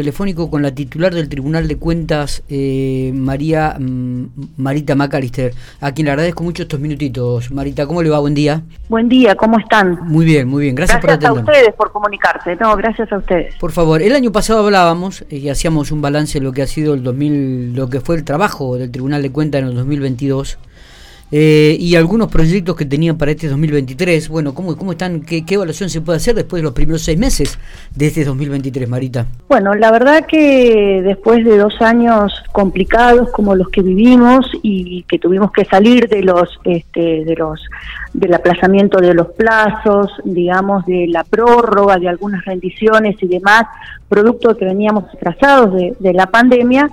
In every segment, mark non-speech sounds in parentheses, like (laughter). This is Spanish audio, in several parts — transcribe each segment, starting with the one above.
telefónico con la titular del Tribunal de Cuentas, eh, María mm, Marita Macalister, a quien le agradezco mucho estos minutitos. Marita, ¿cómo le va? Buen día. Buen día, ¿cómo están? Muy bien, muy bien. Gracias, por atendernos. Gracias a ustedes por comunicarse. No, gracias a ustedes. Por favor, el año pasado hablábamos y hacíamos un balance de lo que ha sido el 2000, lo que fue el trabajo del Tribunal de Cuentas en el 2022 eh, y algunos proyectos que tenían para este 2023. Bueno, ¿cómo, cómo están? Qué, evaluación se puede hacer después de los primeros seis meses de este 2023, Marita? Bueno, la verdad que después de dos años complicados como los que vivimos y que tuvimos que salir de los, este, de los, del aplazamiento de los plazos, digamos, de la prórroga de algunas rendiciones y demás, producto que veníamos atrasados de, de la pandemia,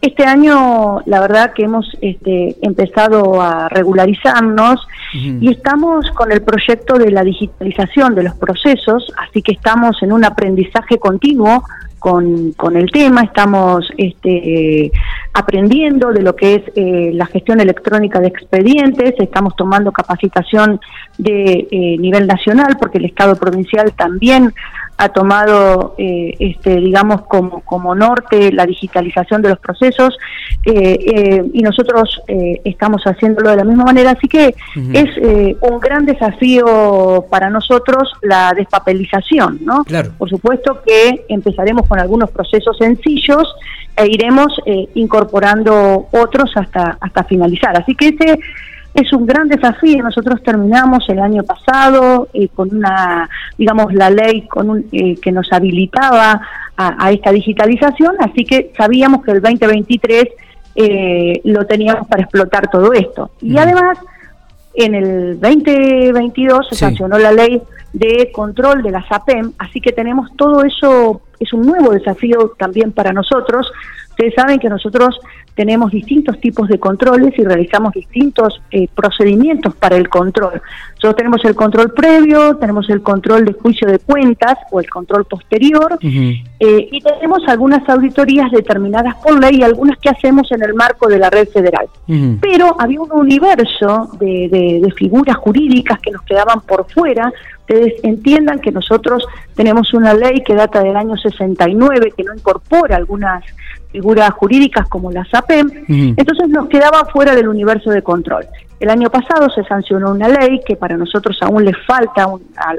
este año, la verdad que hemos este, empezado a regularizarnos y estamos con el proyecto de la digitalización de los procesos, así que estamos en un aprendizaje continuo con, con el tema, estamos este, aprendiendo de lo que es eh, la gestión electrónica de expedientes, estamos tomando capacitación de eh, nivel nacional porque el Estado provincial también ha tomado, eh, este, digamos, como, como norte la digitalización de los procesos eh, eh, y nosotros estamos haciéndolo de la misma manera. Así que es un gran desafío para nosotros la despapelización, ¿no? Por supuesto que empezaremos con algunos procesos sencillos e iremos incorporando otros hasta, hasta finalizar. Así que ese es un gran desafío. Nosotros terminamos el año pasado eh, con una, digamos, la ley con un, eh, que nos habilitaba a, esta digitalización, así que sabíamos que el 2023 eh, lo teníamos para explotar todo esto. Y además, en el 2022 se sancionó la ley de control de la SAPEM, así que tenemos todo eso, es un nuevo desafío también para nosotros. Ustedes saben que nosotros tenemos distintos tipos de controles y realizamos distintos eh, procedimientos para el control. Nosotros tenemos el control previo, tenemos el control de juicio de cuentas o el control posterior eh, y tenemos algunas auditorías determinadas por ley y algunas que hacemos en el marco de la red federal. Pero había un universo de, de figuras jurídicas que nos quedaban por fuera ustedes entiendan que nosotros tenemos una ley que data del año 69 que no incorpora algunas figuras jurídicas como la SAPEM, entonces nos quedaba fuera del universo de control. El año pasado se sancionó una ley que para nosotros aún le falta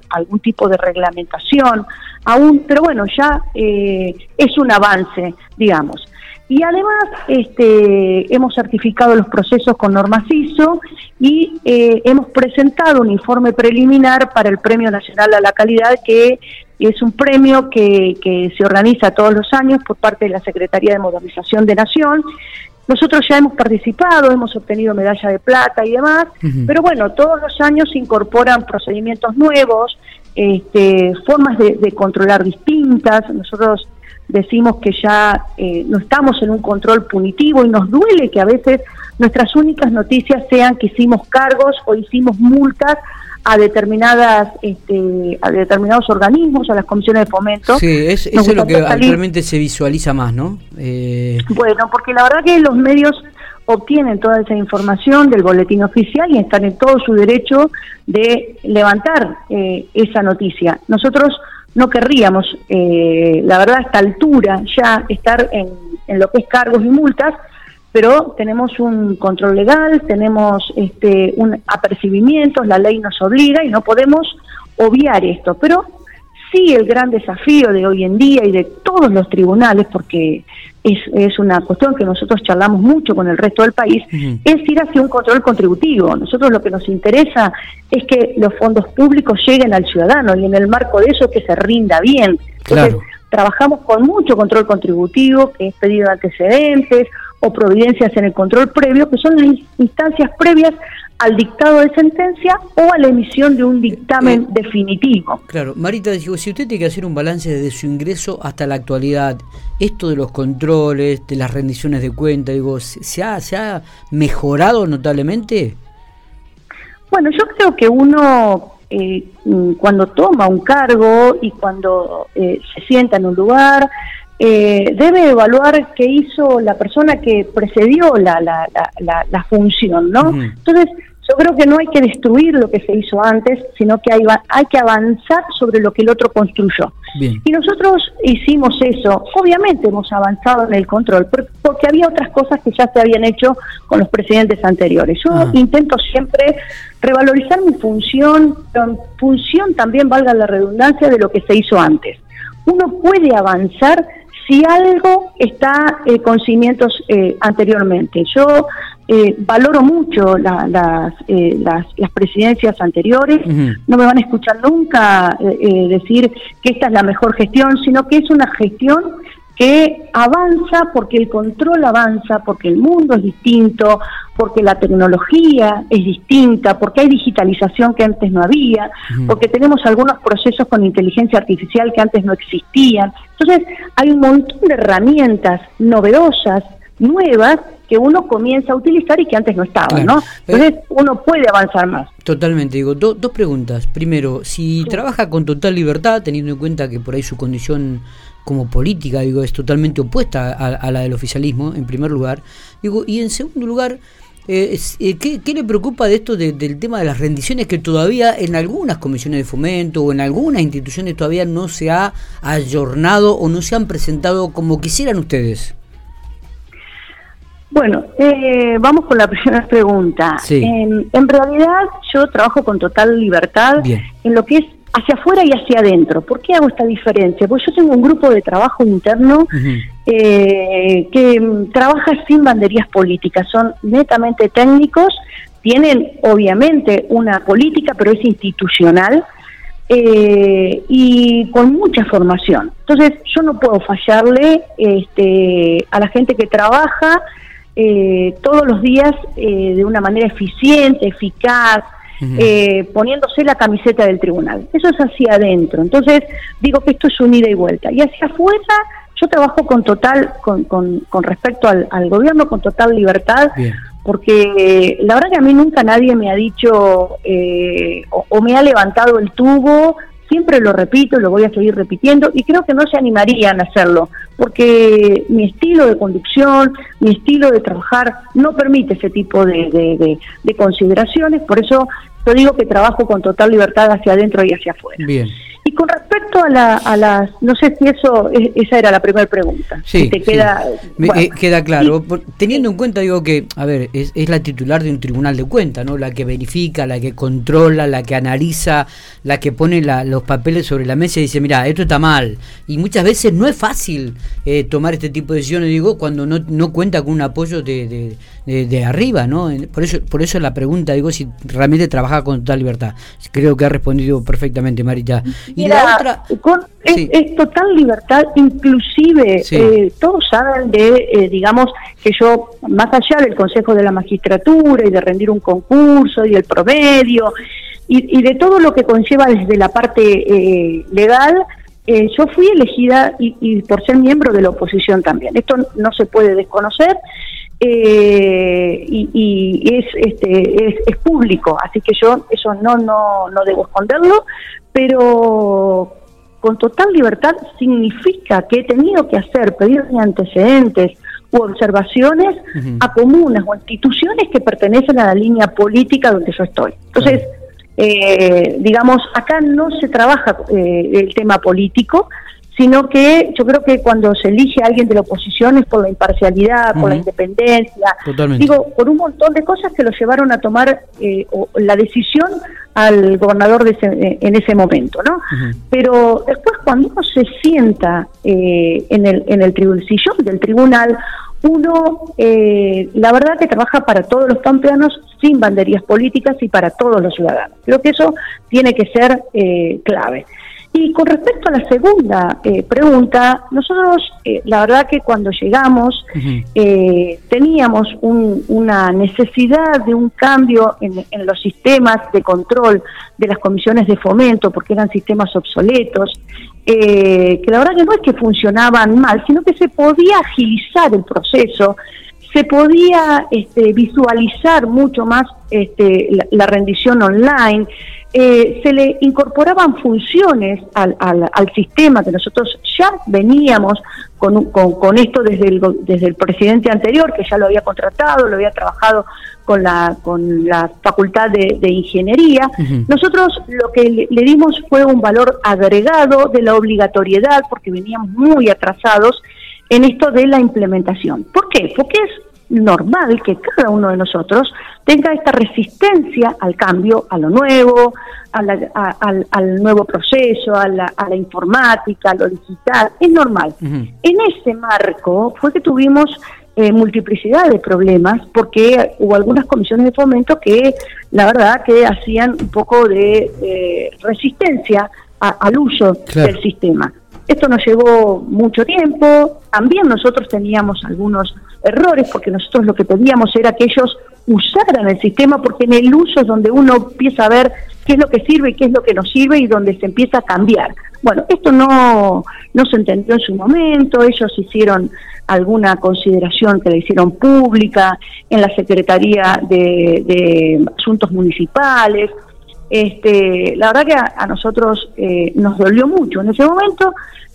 algún tipo de reglamentación, aún, pero bueno, ya eh, es un avance, digamos. Y además este, hemos certificado los procesos con normas ISO y eh, hemos presentado un informe preliminar para el Premio Nacional a la Calidad, que es un premio que, que se organiza todos los años por parte de la Secretaría de Modernización de Nación. Nosotros ya hemos participado, hemos obtenido medalla de plata y demás, pero bueno, todos los años se incorporan procedimientos nuevos, este, formas de, de controlar distintas. Nosotros decimos que ya eh, no estamos en un control punitivo y nos duele que a veces nuestras únicas noticias sean que hicimos cargos o hicimos multas a determinadas este, a determinados organismos, a las comisiones de fomento. Sí, es, eso es lo que actualmente se visualiza más, ¿no? Eh... Bueno, porque la verdad que los medios obtienen toda esa información del boletín oficial y están en todo su derecho de levantar eh, esa noticia. Nosotros no querríamos, eh, la verdad, a esta altura ya estar en, en, lo que es cargos y multas, pero tenemos un control legal, tenemos este, un apercibimiento, la ley nos obliga y no podemos obviar esto. Pero sí el gran desafío de hoy en día y de todos los tribunales, porque es, es una cuestión que nosotros charlamos mucho con el resto del país, es ir hacia un control contributivo. Nosotros lo que nos interesa es que los fondos públicos lleguen al ciudadano y en el marco de eso que se rinda bien. Entonces, trabajamos con mucho control contributivo, que es pedido de antecedentes o providencias en el control previo, que son las instancias previas al dictado de sentencia o a la emisión de un dictamen eh, definitivo. Claro, Marita, digo, si usted tiene que hacer un balance desde su ingreso hasta la actualidad, esto de los controles, de las rendiciones de cuenta, digo, ¿se ha, se ha mejorado notablemente? Bueno, yo creo que uno eh, cuando toma un cargo y cuando eh, se sienta en un lugar, debe evaluar qué hizo la persona que precedió la, la, la, la función, ¿no? Entonces, Yo creo que no hay que destruir lo que se hizo antes, sino que hay, hay que avanzar sobre lo que el otro construyó. Y nosotros hicimos eso. Obviamente hemos avanzado en el control, porque había otras cosas que ya se habían hecho con los presidentes anteriores. Yo intento siempre revalorizar mi función, función también valga la redundancia de lo que se hizo antes. Uno puede avanzar si algo está eh, con cimientos eh, anteriormente. Yo eh, valoro mucho las, las, presidencias anteriores, no me van a escuchar nunca decir que esta es la mejor gestión, sino que es una gestión que avanza porque el control avanza, porque el mundo es distinto, porque la tecnología es distinta, porque hay digitalización que antes no había, porque tenemos algunos procesos con inteligencia artificial que antes no existían. Entonces, hay un montón de herramientas novedosas, nuevas, que uno comienza a utilizar y que antes no estaban, ¿no? Entonces, uno puede avanzar más. Totalmente, digo, dos preguntas. Primero, si trabaja con total libertad, teniendo en cuenta que por ahí su condición como política, digo, es totalmente opuesta a, la del oficialismo, en primer lugar. Digo, y en segundo lugar, eh, eh, ¿qué, le preocupa de esto del tema de las rendiciones que todavía en algunas comisiones de fomento o en algunas instituciones todavía no se ha ayornado o no se han presentado como quisieran ustedes? Bueno, eh, vamos con la (laughs) primera pregunta. En, en, realidad yo trabajo con total libertad en lo que es hacia afuera y hacia adentro. ¿Por qué hago esta diferencia? Porque yo tengo un grupo de trabajo interno eh, que trabaja sin banderías políticas, son netamente técnicos, tienen obviamente una política, pero es institucional. Eh, y con mucha formación. Entonces, yo no puedo fallarle este, a la gente que trabaja eh, todos los días de una manera eficiente, eficaz, eh, poniéndose la camiseta del tribunal. Eso es hacia adentro. Entonces, digo que esto es un ida y vuelta. Y hacia afuera, yo trabajo con total, con, con, respecto al, gobierno, con total libertad. Porque la verdad que a mí nunca nadie me ha dicho eh, o, me ha levantado el tubo siempre lo repito, lo voy a seguir repitiendo y creo que no se animarían a hacerlo, porque mi estilo de conducción, mi estilo de trabajar no permite ese tipo de, de consideraciones, por eso yo digo que trabajo con total libertad hacia adentro y hacia afuera. Bien. Y con respecto a, la, a las, no sé si eso, esa era la primera pregunta. Sí, te queda, eh, queda claro. Teniendo en cuenta, digo que, a ver, es, es, la titular de un tribunal de cuentas, ¿no? La que verifica, la que controla, la que analiza, la que pone los papeles sobre la mesa y dice, mira, esto está mal. Y muchas veces no es fácil eh, tomar este tipo de decisiones, digo, cuando no, no cuenta con un apoyo de, de, de, arriba, ¿no? Por eso, por eso la pregunta, digo, si realmente trabaja con total libertad. Creo que ha respondido perfectamente, Marita. Y la otra... es, total libertad, inclusive eh, todos saben de, eh, digamos, que yo, más allá del Consejo de la Magistratura y de rendir un concurso y el promedio, y, de todo lo que conlleva desde la parte eh, legal, yo fui elegida y, y, por ser miembro de la oposición también. Esto no se puede desconocer eh, y, es, este, es, público, así que yo eso no, no, no debo esconderlo, pero con total libertad significa que he tenido que hacer, pedir antecedentes u observaciones a comunas o instituciones que pertenecen a la línea política donde yo estoy. Entonces, eh, digamos, acá no se trabaja eh, el tema político, sino que yo creo que cuando se elige a alguien de la oposición es por la imparcialidad, por la independencia, digo, por un montón de cosas que lo llevaron a tomar eh, la decisión al gobernador de eh, en ese momento, ¿no? Pero después cuando uno se sienta eh, en el en el sillón del tribunal, uno, la verdad que trabaja para todos los pampeanos sin banderías políticas y para todos los ciudadanos. Creo que eso tiene que ser clave. Y con respecto a la segunda eh, pregunta, nosotros eh, la verdad que cuando llegamos eh, teníamos una necesidad de un cambio en, los sistemas de control de las comisiones de fomento, porque eran sistemas obsoletos, que la verdad que no es que funcionaban mal, sino que se podía agilizar el proceso, se podía este, visualizar mucho más este, la rendición online, eh, se le incorporaban funciones al, al, sistema que nosotros ya veníamos con, con, esto desde el, desde el presidente anterior, que ya lo había contratado, lo había trabajado con la, con la Facultad de, Ingeniería. Nosotros lo que le, le dimos fue un valor agregado de la obligatoriedad, porque veníamos muy atrasados en esto de la implementación. ¿Por qué? Porque es normal que cada uno de nosotros tenga esta resistencia al cambio, a lo nuevo, al, nuevo proceso, a la, informática, a lo digital. Es normal. En ese marco fue que tuvimos eh, multiplicidad de problemas porque hubo algunas comisiones de fomento que la verdad que hacían un poco de resistencia al uso del sistema. Esto nos llevó mucho tiempo, también nosotros teníamos algunos errores porque nosotros lo que pedíamos era que ellos usaran el sistema porque en el uso es donde uno empieza a ver qué es lo que sirve y qué es lo que no sirve y donde se empieza a cambiar. Bueno, esto no, no se entendió en su momento, ellos hicieron alguna consideración que la hicieron pública en la Secretaría de, Asuntos Municipales. Este, la verdad que a, nosotros eh, nos dolió mucho en ese momento,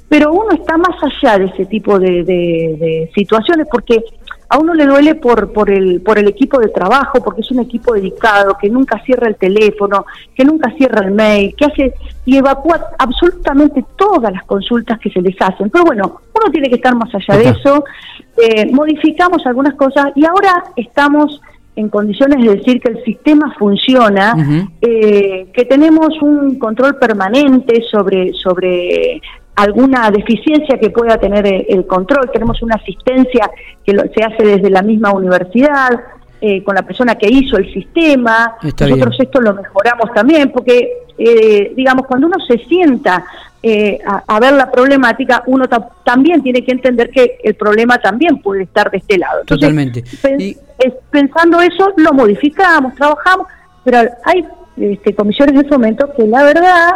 pero uno está más allá de ese tipo de, situaciones porque a uno le duele por, por, el, por el equipo de trabajo, porque es un equipo dedicado, que nunca cierra el teléfono, que nunca cierra el mail, que hace y evacúa absolutamente todas las consultas que se les hacen. Pero bueno, uno tiene que estar más allá de eso. Eh, modificamos algunas cosas y ahora estamos en condiciones de decir que el sistema funciona, eh, que tenemos un control permanente sobre, sobre alguna deficiencia que pueda tener el, control. Tenemos una asistencia que se hace desde la misma universidad, eh, con la persona que hizo el sistema. Nosotros esto lo mejoramos también, porque, eh, digamos, cuando uno se sienta eh, a, ver la problemática, uno también tiene que entender que el problema también puede estar de este lado. Totalmente. Pensando eso, lo modificamos, trabajamos, pero hay este, comisiones en ese momento que la verdad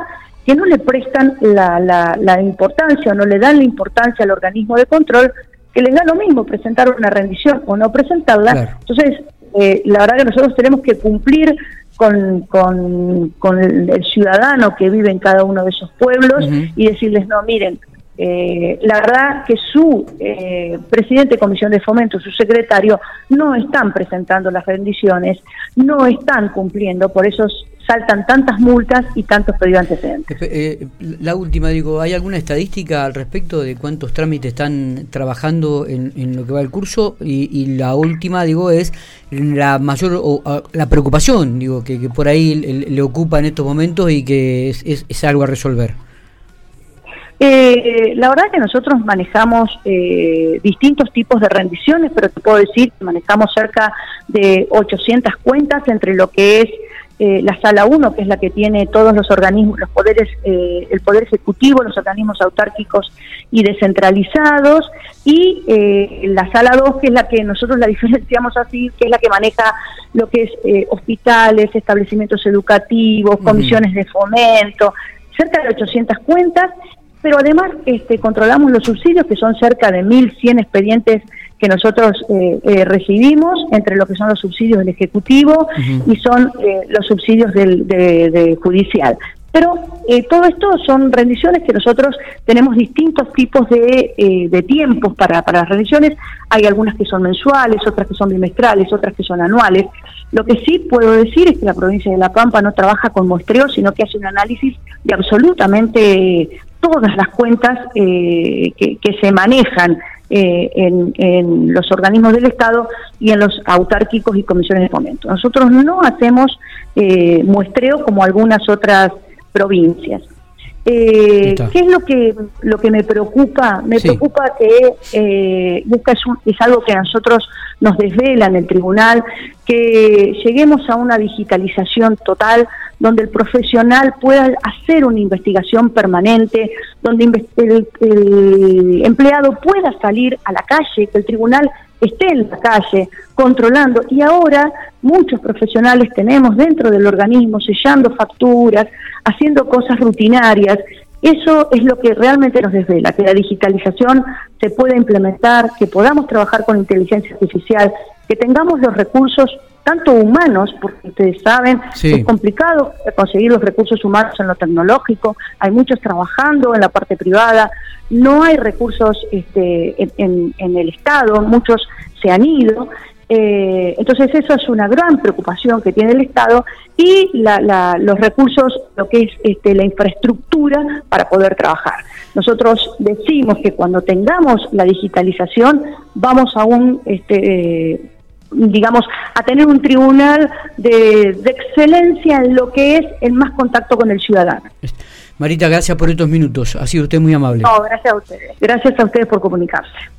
que no le prestan la, la, importancia o no le dan la importancia al organismo de control, que les da lo mismo presentar una rendición o no presentarla. Entonces, eh, la verdad que nosotros tenemos que cumplir con, con, el, ciudadano que vive en cada uno de esos pueblos y decirles, no, miren, eh, la verdad que su eh, presidente de comisión de fomento, su secretario, no están presentando las rendiciones, no están cumpliendo, por eso saltan tantas multas y tantos pedidos antecedentes. Eh, la última, digo, ¿hay alguna estadística al respecto de cuántos trámites están trabajando en, lo que va el curso? Y, la última, digo, es la mayor, o, la preocupación, digo, que, por ahí le, ocupa en estos momentos y que es, algo a resolver. Eh, la verdad que nosotros manejamos eh, distintos tipos de rendiciones, pero te puedo decir que manejamos cerca de 800 cuentas entre lo que es eh, la sala 1, que es la que tiene todos los organismos, los poderes, eh, el poder ejecutivo, los organismos autárquicos y descentralizados, y eh, la sala 2, que es la que nosotros la (laughs) diferenciamos así, que es la que maneja lo que es hospitales, establecimientos educativos, comisiones de fomento, cerca de 800 cuentas, pero además este, controlamos los subsidios, que son cerca de 1.100 expedientes que nosotros eh, eh, recibimos entre lo que son los subsidios del Ejecutivo y son eh, los subsidios del de, judicial. Pero todo esto son rendiciones que nosotros tenemos distintos tipos de, de tiempos para, para las rendiciones. Hay algunas que son mensuales, otras que son bimestrales, otras que son anuales. Lo que sí puedo decir es que la provincia de La Pampa no trabaja con muestreo, sino que hace un análisis de absolutamente todas las cuentas que, que se manejan eh, en, los organismos del Estado y en los autárquicos y comisiones de fomento. Nosotros no hacemos eh, muestreo como algunas otras provincias. Eh, ¿Qué es lo que lo que me preocupa? Me preocupa que eh, es, es algo que a nosotros nos desvela en el tribunal, que lleguemos a una digitalización total donde el profesional pueda hacer una investigación permanente, donde el, empleado pueda salir a la calle, que el tribunal esté en la calle controlando. Y ahora muchos profesionales tenemos dentro del organismo sellando facturas, haciendo cosas rutinarias Eso es lo que realmente nos desvela, que la digitalización se pueda implementar, que podamos trabajar con inteligencia artificial, que tengamos los recursos tanto humanos, porque ustedes saben, es complicado conseguir los recursos humanos en lo tecnológico, hay muchos trabajando en la parte privada, no hay recursos este, en, el Estado, muchos se han ido, eh, entonces eso es una gran preocupación que tiene el Estado y los recursos, lo que es este, la infraestructura para poder trabajar. Nosotros decimos que cuando tengamos la digitalización vamos a un este, digamos, a tener un tribunal de, excelencia en lo que es el más contacto con el ciudadano. Marita, gracias por estos minutos. Ha sido usted muy amable. No, gracias a ustedes. Gracias a ustedes por comunicarse.